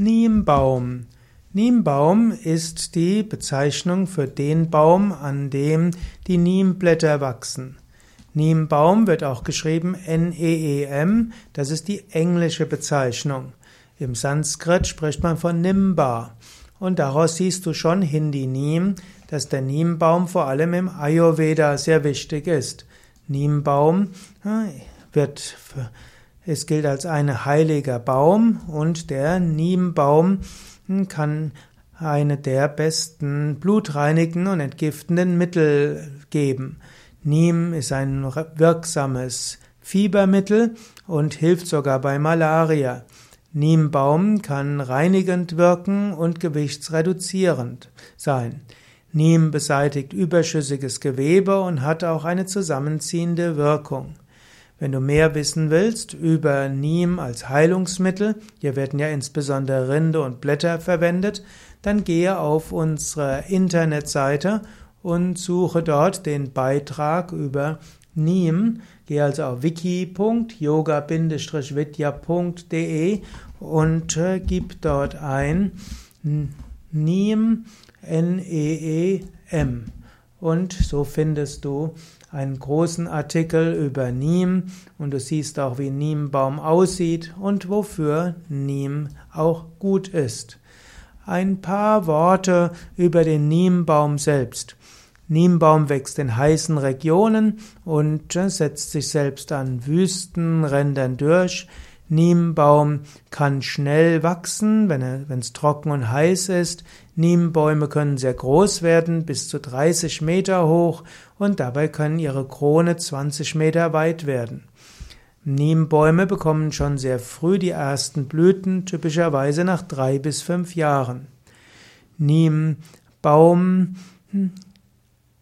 Niembaum. Niembaum ist die Bezeichnung für den Baum, an dem die Niemblätter wachsen. Niembaum wird auch geschrieben N-E-E-M, das ist die englische Bezeichnung. Im Sanskrit spricht man von Nimba. Und daraus siehst du schon Hindi Niem, dass der Niembaum vor allem im Ayurveda sehr wichtig ist. Niembaum wird es gilt als ein heiliger Baum und der Niembaum kann eine der besten blutreinigenden und entgiftenden Mittel geben. Niem ist ein wirksames Fiebermittel und hilft sogar bei Malaria. Niembaum kann reinigend wirken und gewichtsreduzierend sein. Niem beseitigt überschüssiges Gewebe und hat auch eine zusammenziehende Wirkung. Wenn du mehr wissen willst über Niem als Heilungsmittel, hier werden ja insbesondere Rinde und Blätter verwendet, dann gehe auf unsere Internetseite und suche dort den Beitrag über Niem. Gehe also auf wiki.yoga-vidya.de und äh, gib dort ein Niem, N-E-E-M. Und so findest du einen großen Artikel über Niem und du siehst auch, wie Niembaum aussieht und wofür Niem auch gut ist. Ein paar Worte über den Niembaum selbst. Niembaum wächst in heißen Regionen und setzt sich selbst an Wüstenrändern durch. Niembaum kann schnell wachsen, wenn es trocken und heiß ist. Niembäume können sehr groß werden, bis zu 30 Meter hoch und dabei können ihre Krone 20 Meter weit werden. Niembäume bekommen schon sehr früh die ersten Blüten, typischerweise nach drei bis fünf Jahren. Niembaum hm,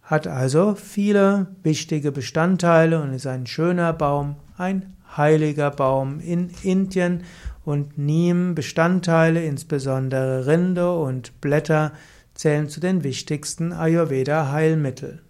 hat also viele wichtige Bestandteile und ist ein schöner Baum, ein heiliger Baum in Indien und Niem-Bestandteile, insbesondere Rinde und Blätter, zählen zu den wichtigsten Ayurveda-Heilmitteln.